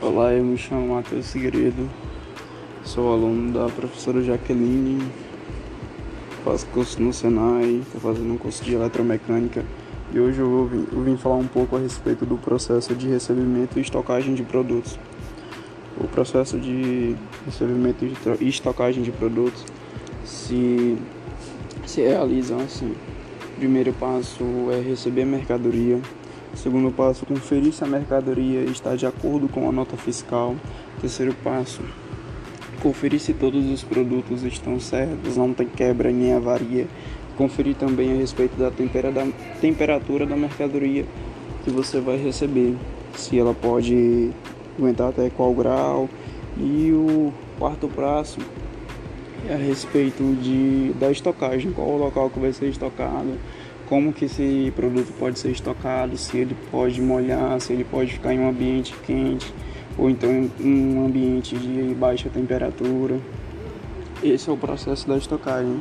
Olá, eu me chamo Matheus Segredo, sou aluno da professora Jaqueline, faço curso no Senai, estou fazendo um curso de eletromecânica e hoje eu vim, eu vim falar um pouco a respeito do processo de recebimento e estocagem de produtos. O processo de recebimento e estocagem de produtos se, se realiza assim. Primeiro passo é receber mercadoria Segundo passo, conferir se a mercadoria está de acordo com a nota fiscal. Terceiro passo, conferir se todos os produtos estão certos, não tem quebra nem avaria. Conferir também a respeito da, tempera da temperatura da mercadoria que você vai receber, se ela pode aguentar até qual grau. E o quarto passo é a respeito de, da estocagem, qual o local que vai ser estocado como que esse produto pode ser estocado, se ele pode molhar, se ele pode ficar em um ambiente quente ou então em um ambiente de baixa temperatura. Esse é o processo da estocagem.